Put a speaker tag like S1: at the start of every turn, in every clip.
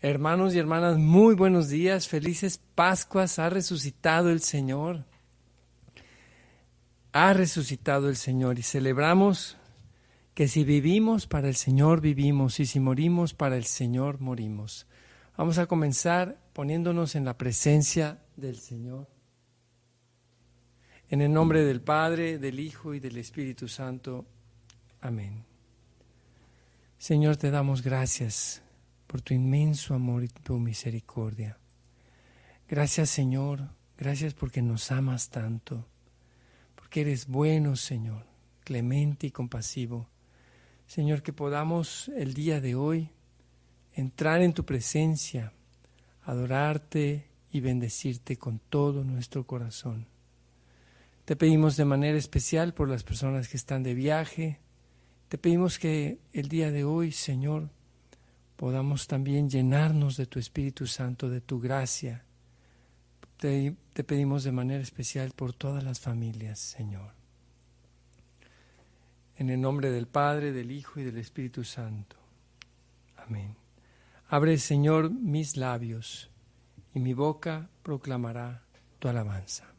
S1: Hermanos y hermanas, muy buenos días, felices Pascuas, ha resucitado el Señor. Ha resucitado el Señor y celebramos que si vivimos para el Señor vivimos y si morimos para el Señor morimos. Vamos a comenzar poniéndonos en la presencia del Señor. En el nombre del Padre, del Hijo y del Espíritu Santo. Amén. Señor, te damos gracias por tu inmenso amor y tu misericordia. Gracias Señor, gracias porque nos amas tanto, porque eres bueno Señor, clemente y compasivo. Señor, que podamos el día de hoy entrar en tu presencia, adorarte y bendecirte con todo nuestro corazón. Te pedimos de manera especial por las personas que están de viaje. Te pedimos que el día de hoy, Señor, podamos también llenarnos de tu Espíritu Santo, de tu gracia. Te, pedimos de manera especial por todas las familias, Señor. En el nombre del Padre, del Hijo y del Espíritu Santo. Amén. Abre, Señor, mis labios, y mi boca proclamará tu alabanza.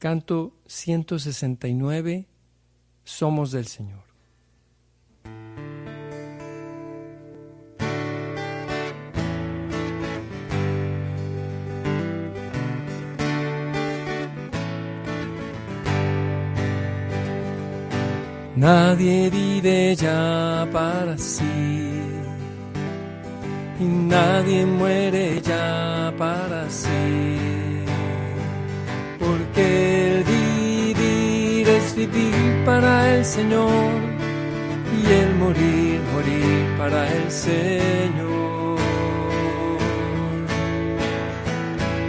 S1: Canto 169, Somos del Señor. Nadie vive ya para sí. Y nadie muere ya para sí, porque el vivir es vivir para el Señor. Y el morir, morir para el Señor.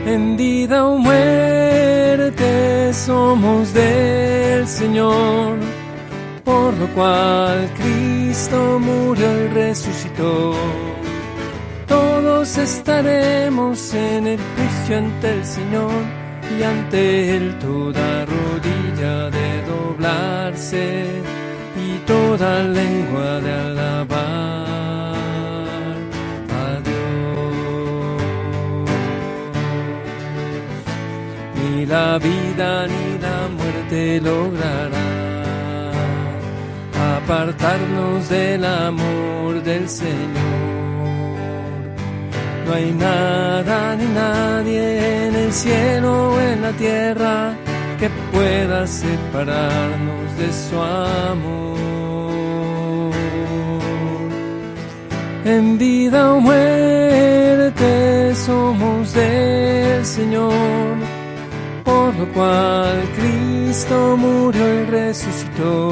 S1: En vida o muerte somos del Señor por lo cual Cristo murió y resucitó. Todos estaremos en el juicio ante el Señor y ante Él toda rodilla de doblarse y toda lengua de alabar a Dios. Ni la vida ni la muerte lograrán apartarnos del amor del Señor. No hay nada ni nadie en el cielo o en la tierra que pueda separarnos de su amor. En vida o muerte somos del Señor, por lo cual Cristo murió y resucitó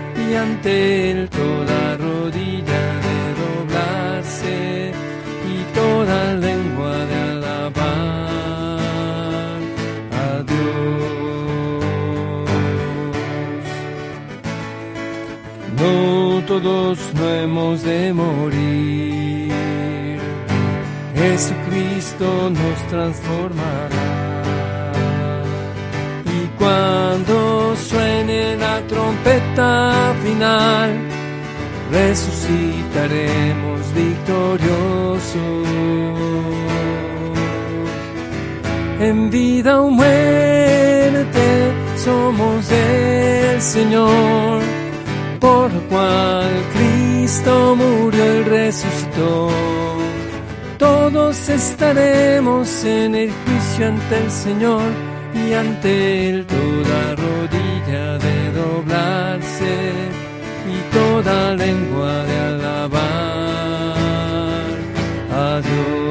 S1: y ante él toda rodilla de doblarse y toda lengua de alabar a Dios. No todos no hemos de morir, Jesucristo nos transformará. Y cuando suene la trompeta final, resucitaremos victoriosos. En vida o muerte somos del Señor, por cual Cristo murió y resucitó. Todos estaremos en el juicio ante el Señor y ante Él toda toda lengua de alabar a Dios.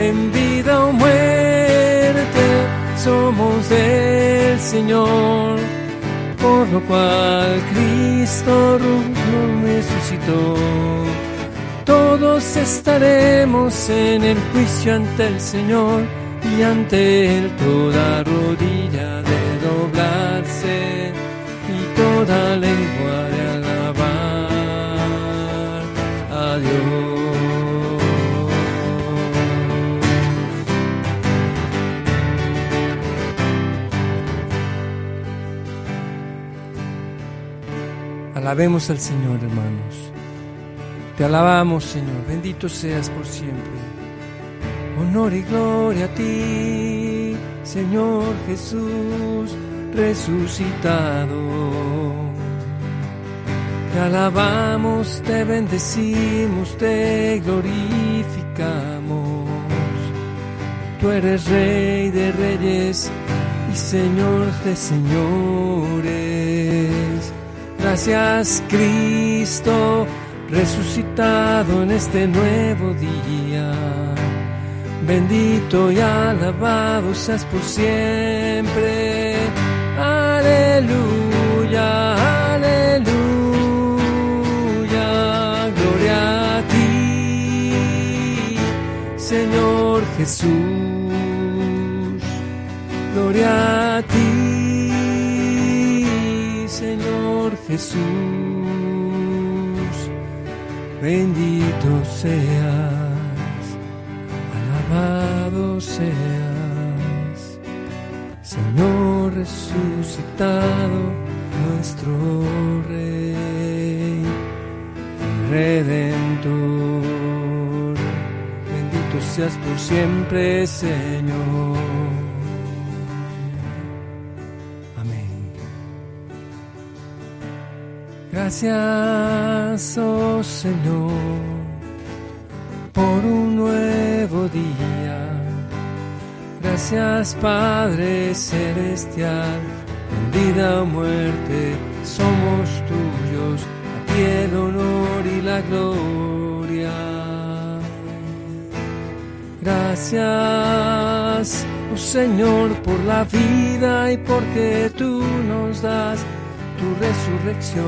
S1: En vida o muerte somos del Señor, por lo cual Cristo resucitó todos estaremos en el juicio ante el Señor y ante Él toda rodilla toda lengua de alabar a Dios. Alabemos al Señor, hermanos. Te alabamos, Señor. Bendito seas por siempre. Honor y gloria a ti, Señor Jesús resucitado. Te alabamos, te bendecimos, te glorificamos. Tú eres Rey de reyes y Señor de señores. Gracias, Cristo resucitado en este nuevo día. Bendito y alabado seas por siempre. Aleluya. Jesús. Gloria a ti, Señor Jesús bendito seas, alabado seas, Señor resucitado, nuestro Rey Redentor. Seas por siempre, Señor. Gracias, oh Señor, por un nuevo día. Gracias, Padre Celestial, en vida o muerte somos tuyos, a ti el honor y la gloria. Gracias, oh Señor, por la vida y porque tú nos das tu resurrección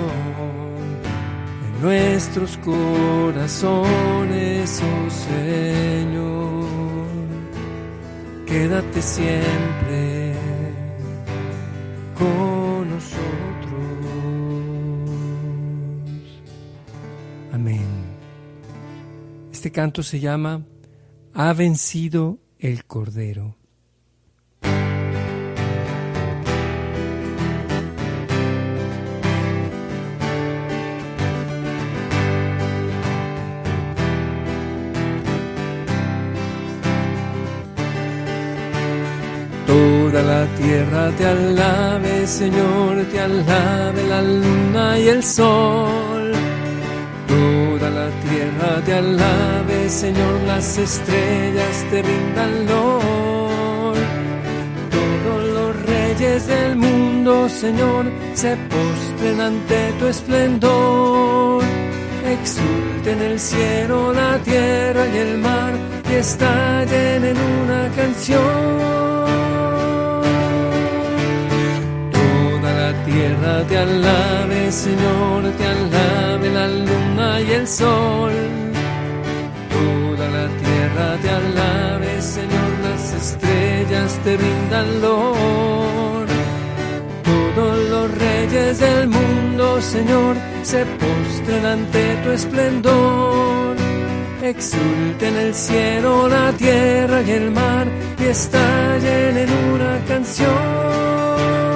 S1: en nuestros corazones, oh Señor. Quédate siempre con nosotros. Amén. Este canto se llama Ha vencido el Cordero. Toda la tierra te alabe, Señor, te alabe la luna y el sol. La tierra te alabe, Señor, las estrellas te rindan lor. Todos los reyes del mundo, Señor, se postren ante tu esplendor. Exulten el cielo, la tierra y el mar, y estallen en una canción. Tierra te alabe, Señor, te alabe la luna y el sol. Toda la tierra te alabe, Señor, las estrellas te brindan lor. Todos los reyes del mundo, Señor, se postren ante tu esplendor. Exulten el cielo, la tierra y el mar y estallen en una canción.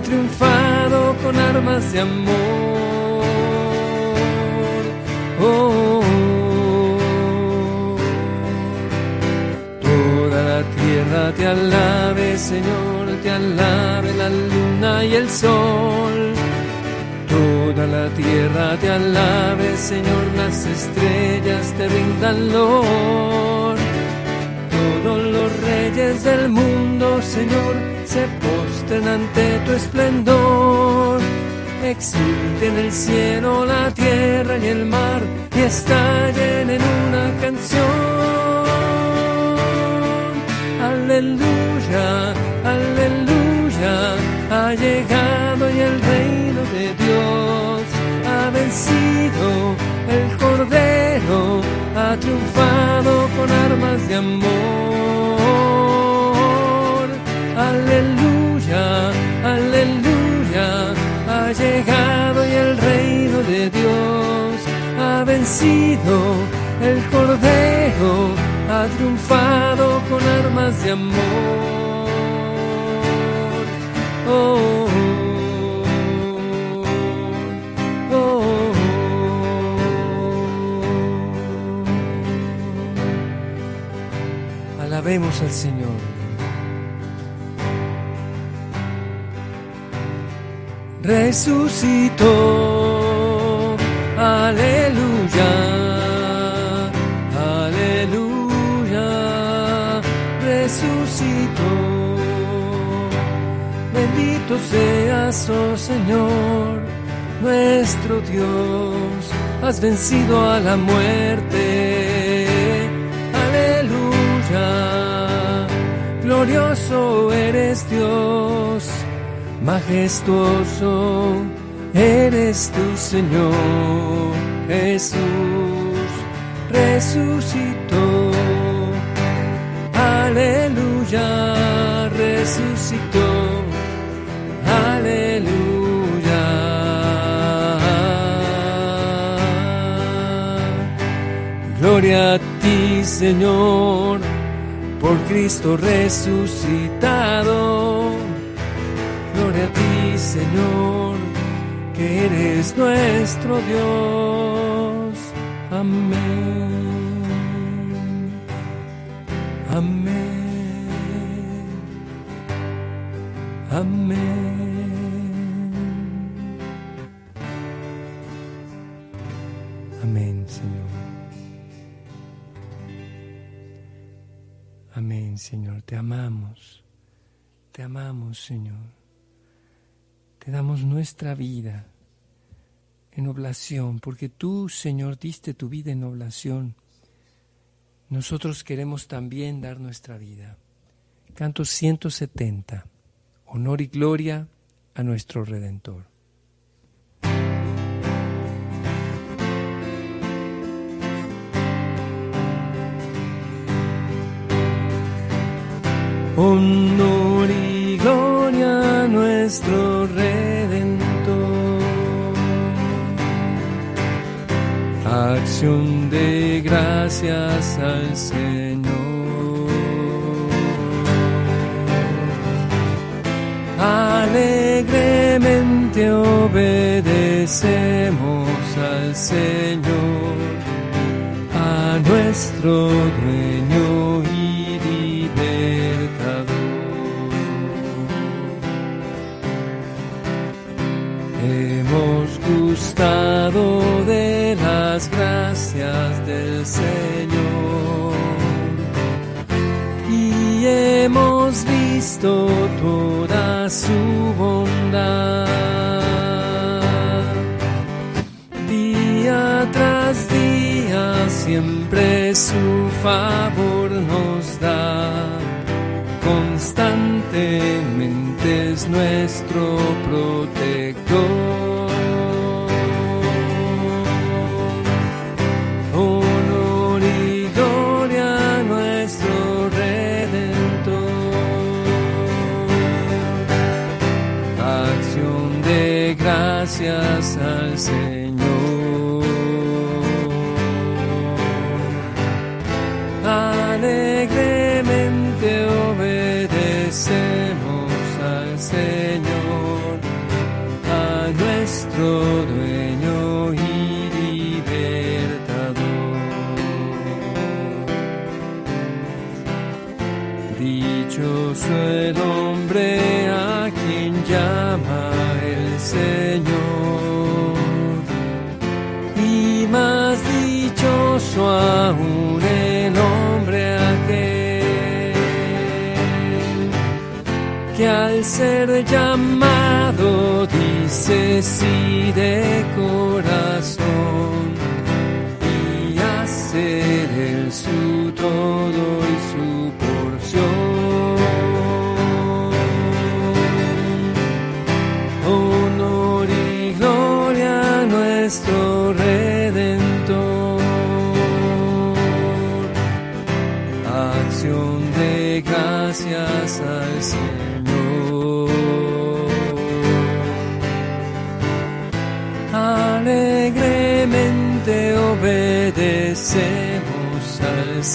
S1: triunfado con armas de amor. Oh, toda la tierra te alabe, Señor, te alabe la luna y el sol. Toda la tierra te alabe, Señor, las estrellas te rindan lor. Todos los reyes del mundo, Señor, se postren ante tu esplendor. Exulte en el cielo la tierra y el mar y estallen en una canción. Aleluya, aleluya, ha llegado y el reino de Dios ha vencido el cordero, ha triunfado con armas de amor aleluya, ha llegado y el reino de Dios ha vencido, el cordero ha triunfado con armas de amor. Oh, oh, oh. Alabemos al Señor. Resucitó. Aleluya, aleluya, resucitó. Bendito seas, oh Señor, nuestro Dios, has vencido a la muerte. Aleluya, glorioso eres Dios majestuoso eres tu Señor Jesús, resucitó, aleluya, resucitó, aleluya. Gloria a ti, Señor, por Cristo resucitado Gloria a ti, Señor, que eres nuestro Dios. Amén. Amén. Amén. Amén, Señor. Amén, Señor. Te amamos. Te amamos, Señor. Te damos nuestra vida en oblación, porque tú, Señor, diste tu vida en oblación. Nosotros queremos también dar nuestra vida. Canto 170. Honor y gloria a nuestro Redentor. Honor y nuestro Redentor. Acción de gracias al Señor. Alegremente obedecemos al Señor, a nuestro dueño gustado de las gracias del Señor y hemos visto toda su bondad. Día tras día siempre su favor nos da. Constantemente es nuestro protector. pienso aún en hombre aquel que al ser llamado dice sí de corazón.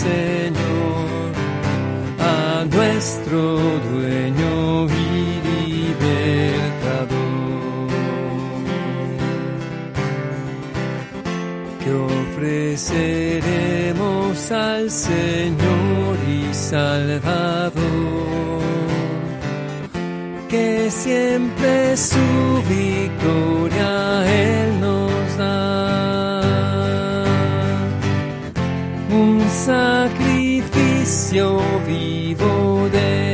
S1: Señor, a nuestro dueño y libertador. Que ofreceremos al Señor y Salvador, que siempre su silenzio vivo del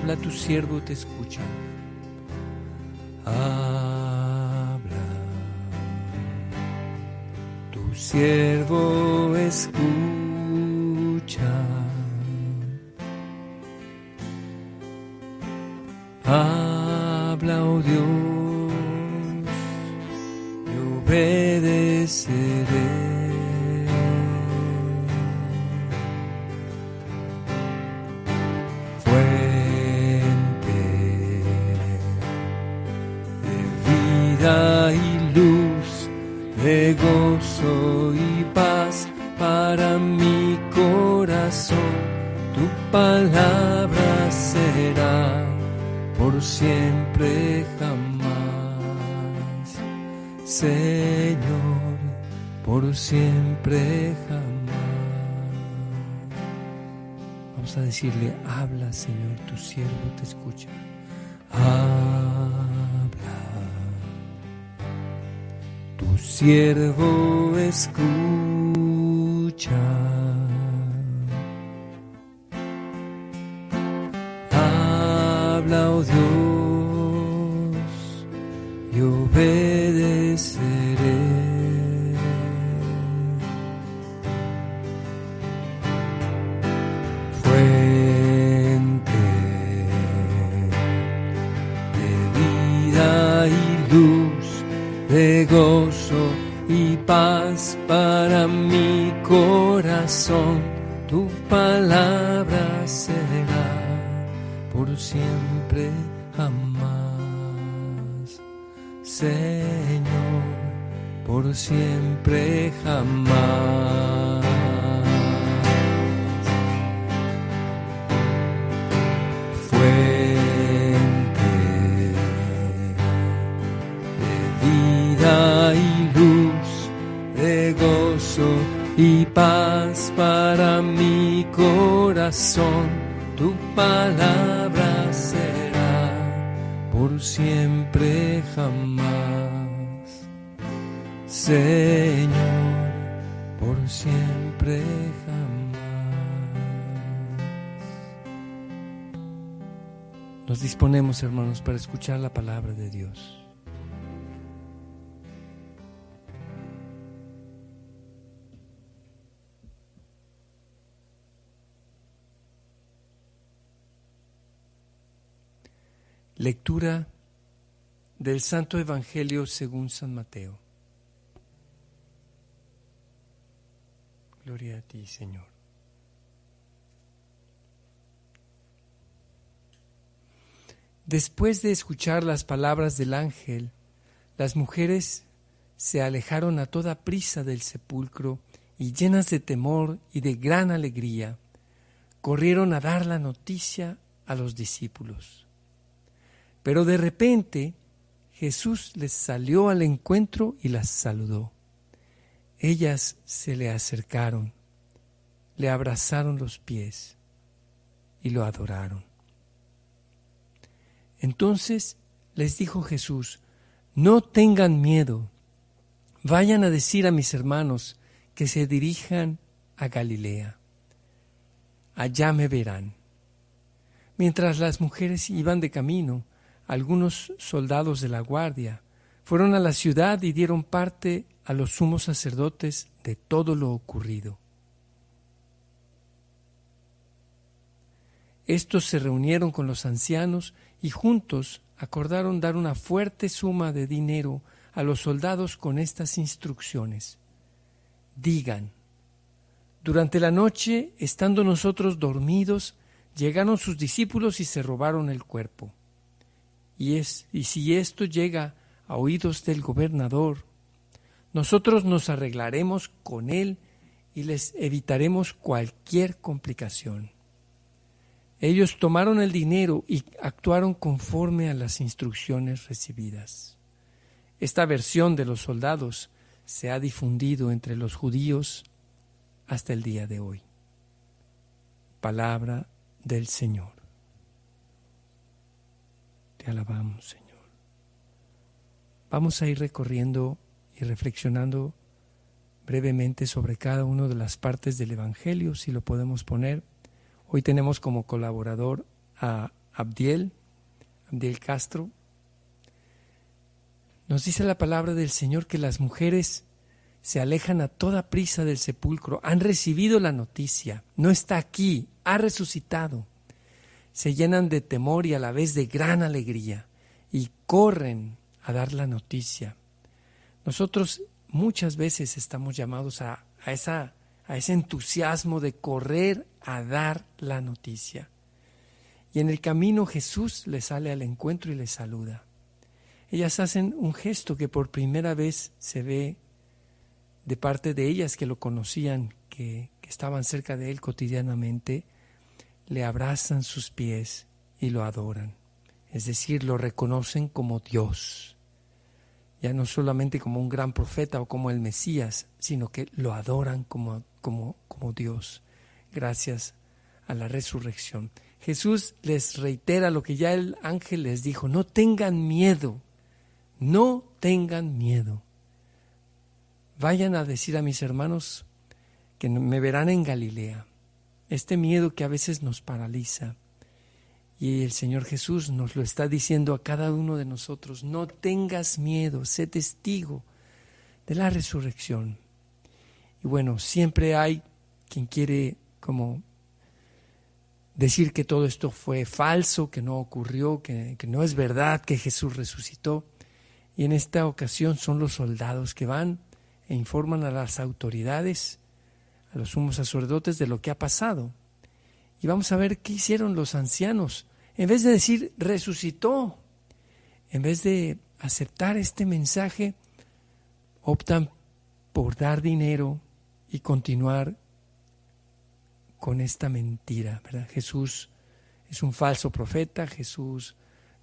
S1: habla tu siervo te escucha. Habla, tu siervo escucha. Señor, por siempre jamás. Vamos a decirle, habla Señor, tu siervo te escucha. Habla, tu siervo escucha. Habla, oh Dios. Disponemos, hermanos, para escuchar la palabra de Dios. Lectura del Santo Evangelio según San Mateo. Gloria a ti, Señor. Después de escuchar las palabras del ángel, las mujeres se alejaron a toda prisa del sepulcro y llenas de temor y de gran alegría, corrieron a dar la noticia a los discípulos. Pero de repente Jesús les salió al encuentro y las saludó. Ellas se le acercaron, le abrazaron los pies y lo adoraron. Entonces les dijo Jesús, no tengan miedo, vayan a decir a mis hermanos que se dirijan a Galilea. Allá me verán. Mientras las mujeres iban de camino, algunos soldados de la guardia fueron a la ciudad y dieron parte a los sumos sacerdotes de todo lo ocurrido. Estos se reunieron con los ancianos y juntos acordaron dar una fuerte suma de dinero a los soldados con estas instrucciones. Digan, durante la noche, estando nosotros dormidos, llegaron sus discípulos y se robaron el cuerpo. Y, es, y si esto llega a oídos del gobernador, nosotros nos arreglaremos con él y les evitaremos cualquier complicación. Ellos tomaron el dinero y actuaron conforme a las instrucciones recibidas. Esta versión de los soldados se ha difundido entre los judíos hasta el día de hoy. Palabra del Señor. Te alabamos, Señor. Vamos a ir recorriendo y reflexionando brevemente sobre cada una de las partes del Evangelio, si lo podemos poner. Hoy tenemos como colaborador a Abdiel, Abdiel Castro. Nos dice la palabra del Señor que las mujeres se alejan a toda prisa del sepulcro, han recibido la noticia, no está aquí, ha resucitado se llenan de temor y a la vez de gran alegría y corren a dar la noticia. Nosotros muchas veces estamos llamados a, esa, a ese entusiasmo de correr a dar la noticia. Y en el camino Jesús les sale al encuentro y les saluda. Ellas hacen un gesto que por primera vez se ve de parte de ellas que lo conocían, que estaban cerca de él cotidianamente, le abrazan sus pies y lo adoran. Es decir, lo reconocen como Dios. Ya no solamente como un gran profeta o como el Mesías, sino que lo adoran como, como, como Dios, gracias a la resurrección. Jesús les reitera lo que ya el ángel les dijo, no tengan miedo, no tengan miedo. Vayan a decir a mis hermanos que me verán en Galilea este miedo que a veces nos paraliza. Y el Señor Jesús nos lo está diciendo a cada uno de nosotros, no tengas miedo, sé testigo de la resurrección. Y bueno, siempre hay quien quiere como decir que todo esto fue falso, que no ocurrió, que, que no es verdad, que Jesús resucitó. Y en esta ocasión son los soldados que van e informan a las autoridades a los sumos sacerdotes de lo que ha pasado. Y vamos a ver qué hicieron los ancianos. En vez de decir resucitó, en vez de aceptar este mensaje, optan por dar dinero y continuar con esta mentira. ¿verdad? Jesús es un falso profeta, Jesús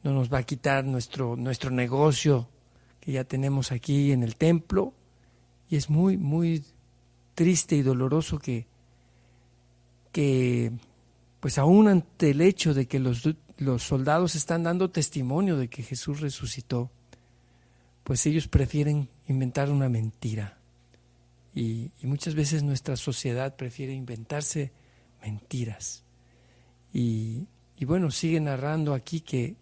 S1: no nos va a quitar nuestro, nuestro negocio que ya tenemos aquí en el templo. Y es muy, muy triste y doloroso que, que pues aún ante el hecho de que los, los soldados están dando testimonio de que Jesús resucitó, pues ellos prefieren inventar una mentira. Y, muchas veces nuestra sociedad prefiere inventarse mentiras. Y, bueno, sigue narrando aquí que,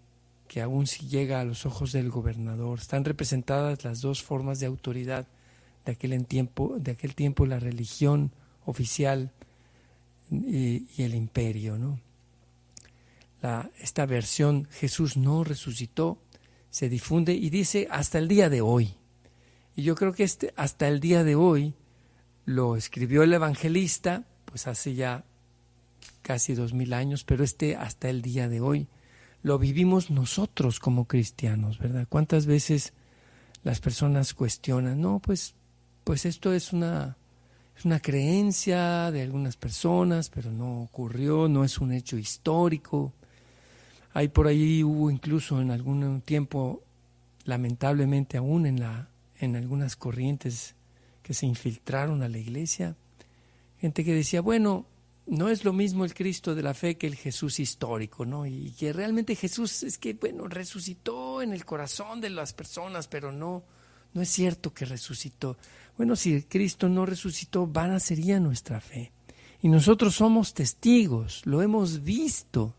S1: que aún si llega a los ojos del gobernador, están representadas las dos formas de autoridad de aquel tiempo, de aquel tiempo la religión oficial y, y el imperio, ¿no? La, esta versión Jesús no resucitó se difunde y dice hasta el día de hoy. Y yo creo que este hasta el día de hoy lo escribió el evangelista, pues hace ya casi dos mil años, pero este hasta el día de hoy lo vivimos nosotros como cristianos, ¿verdad? ¿Cuántas veces las personas cuestionan, no, pues, pues esto es una, una creencia de algunas personas, pero no ocurrió, no es un hecho histórico. Hay por ahí hubo incluso en algún tiempo, lamentablemente aún en la, en algunas corrientes que se infiltraron a la iglesia, gente que decía, bueno, no es lo mismo el Cristo de la fe que el Jesús histórico, ¿no? Y que realmente Jesús es que, bueno, resucitó en el corazón de las personas, pero no, no es cierto que resucitó. Bueno, si Cristo no resucitó, vana sería nuestra fe. Y nosotros somos testigos, lo hemos visto,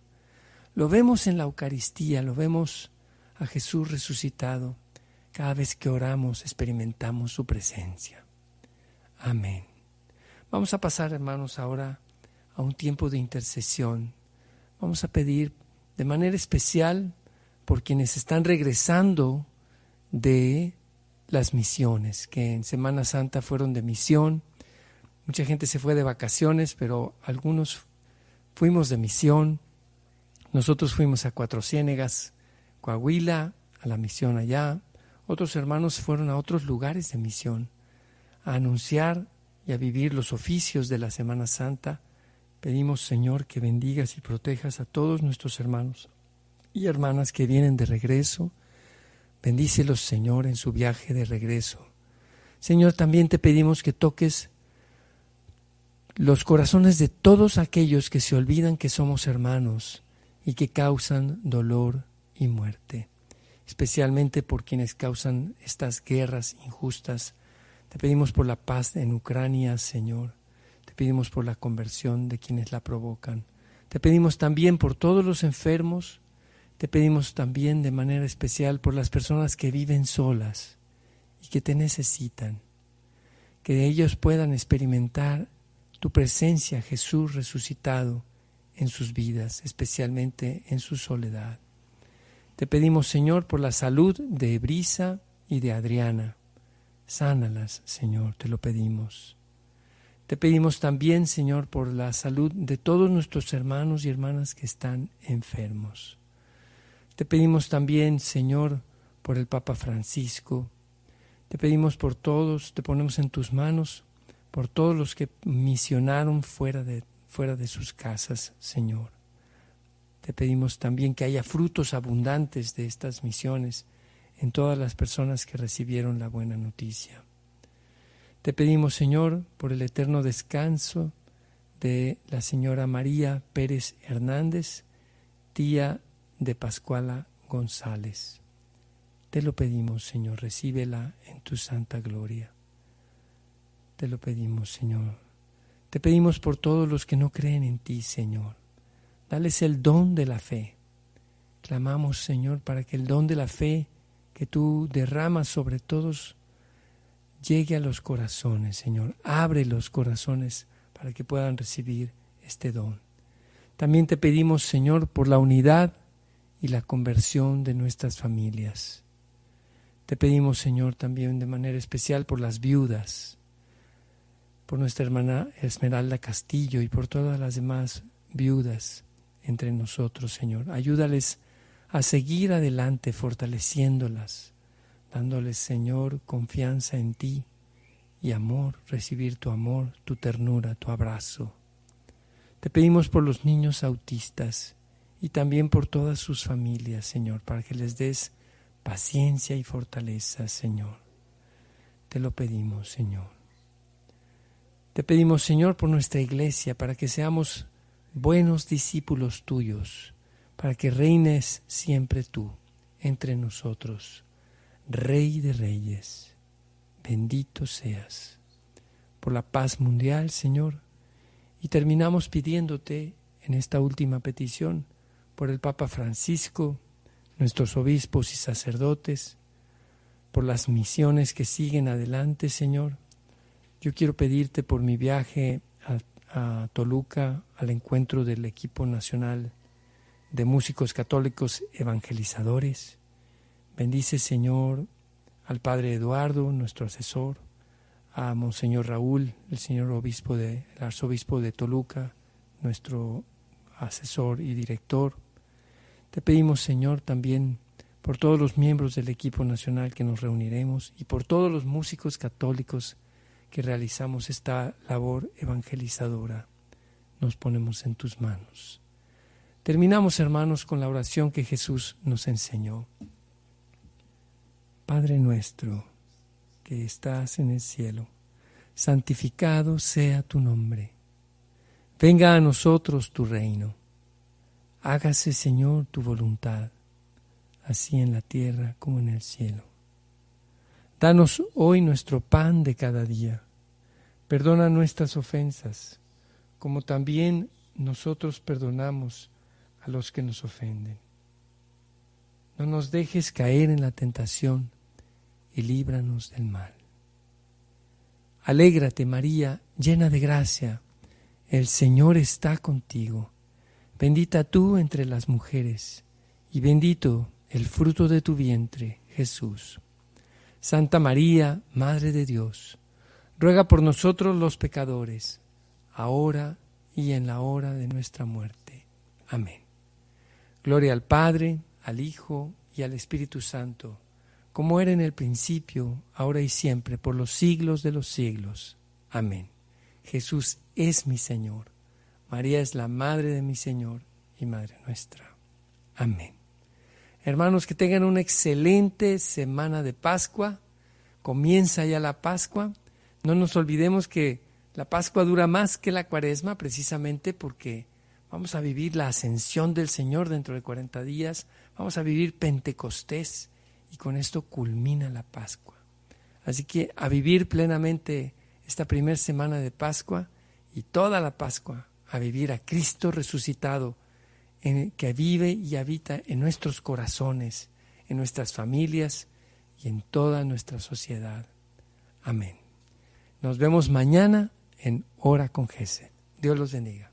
S1: lo vemos en la Eucaristía, lo vemos a Jesús resucitado. Cada vez que oramos experimentamos su presencia. Amén. Vamos a pasar, hermanos, ahora a un tiempo de intercesión. Vamos a pedir de manera especial por quienes están regresando de las misiones, que en Semana Santa fueron de misión. Mucha gente se fue de vacaciones, pero algunos fuimos de misión. Nosotros fuimos a Cuatro Ciénegas, Coahuila, a la misión allá. Otros hermanos fueron a otros lugares de misión, a anunciar y a vivir los oficios de la Semana Santa Pedimos, Señor, que bendigas y protejas a todos nuestros hermanos y hermanas que vienen de regreso. Bendícelos, Señor, en su viaje de regreso. Señor, también te pedimos que toques los corazones de todos aquellos que se olvidan que somos hermanos y que causan dolor y muerte, especialmente por quienes causan estas guerras injustas. Te pedimos por la paz en Ucrania, Señor pedimos por la conversión de quienes la provocan. Te pedimos también por todos los enfermos. Te pedimos también de manera especial por las personas que viven solas y que te necesitan. Que ellos puedan experimentar tu presencia, Jesús resucitado, en sus vidas, especialmente en su soledad. Te pedimos, Señor, por la salud de Brisa y de Adriana. Sánalas, Señor, te lo pedimos. Te pedimos también, Señor, por la salud de todos nuestros hermanos y hermanas que están enfermos. Te pedimos también, Señor, por el Papa Francisco. Te pedimos por todos, te ponemos en tus manos, por todos los que misionaron fuera de, fuera de sus casas, Señor. Te pedimos también que haya frutos abundantes de estas misiones en todas las personas que recibieron la buena noticia. Te pedimos, Señor, por el eterno descanso de la señora María Pérez Hernández, tía de Pascuala González. Te lo pedimos, Señor, recíbela en tu santa gloria. Te lo pedimos, Señor. Te pedimos por todos los que no creen en ti, Señor. Dales el don de la fe. Clamamos, Señor, para que el don de la fe que tú derramas sobre todos llegue a los corazones, Señor. Abre los corazones para que puedan recibir este don. También te pedimos, Señor, por la unidad y la conversión de nuestras familias. Te pedimos, Señor, también de manera especial por las viudas, por nuestra hermana Esmeralda Castillo y por todas las demás viudas entre nosotros, Señor. Ayúdales a seguir adelante fortaleciéndolas dándoles, Señor, confianza en ti y amor, recibir tu amor, tu ternura, tu abrazo. Te pedimos por los niños autistas y también por todas sus familias, Señor, para que les des paciencia y fortaleza, Señor. Te lo pedimos, Señor. Te pedimos, Señor, por nuestra iglesia, para que seamos buenos discípulos tuyos, para que reines siempre tú entre nosotros, Rey de Reyes. Bendito seas por la paz mundial, Señor. Y terminamos pidiéndote en esta última petición por el Papa Francisco, nuestros obispos y sacerdotes, por las misiones que siguen adelante, Señor. Yo quiero pedirte por mi viaje a, a Toluca, al encuentro del equipo nacional de músicos católicos evangelizadores. Bendice, Señor, al Padre Eduardo, nuestro asesor, a Monseñor Raúl, el señor obispo de, el arzobispo de Toluca, nuestro asesor y director. Te pedimos, Señor, también por todos los miembros del equipo nacional que nos reuniremos y por todos los músicos católicos que realizamos esta labor evangelizadora. Nos ponemos en tus manos. Terminamos, hermanos, con la oración que Jesús nos enseñó. Padre nuestro, que estás en el cielo, santificado sea tu nombre. Venga a nosotros tu reino. Hágase, Señor, tu voluntad, así en la tierra como en el cielo. Danos hoy nuestro pan de cada día. Perdona nuestras ofensas, como también nosotros perdonamos a los que nos ofenden. No nos dejes caer en la tentación y líbranos del mal. Alégrate María, llena de gracia, el Señor está contigo. Bendita tú entre las mujeres, y bendito el fruto de tu vientre, Jesús. Santa María, Madre de Dios, ruega por nosotros los pecadores, ahora y en la hora de nuestra muerte. Amén. Gloria al Padre, al Hijo y al Espíritu Santo, como era en el principio, ahora y siempre, por los siglos de los siglos. Amén. Jesús es mi Señor. María es la Madre de mi Señor y Madre nuestra. Amén. Hermanos, que tengan una excelente semana de Pascua. Comienza ya la Pascua. No nos olvidemos que la Pascua dura más que la Cuaresma, precisamente porque Vamos a vivir la ascensión del Señor dentro de 40 días. Vamos a vivir Pentecostés y con esto culmina la Pascua. Así que a vivir plenamente esta primera semana de Pascua y toda la Pascua, a vivir a Cristo resucitado, en, que vive y habita en nuestros corazones, en nuestras familias y en toda nuestra sociedad. Amén. Nos vemos mañana en Hora con Jesús. Dios los bendiga.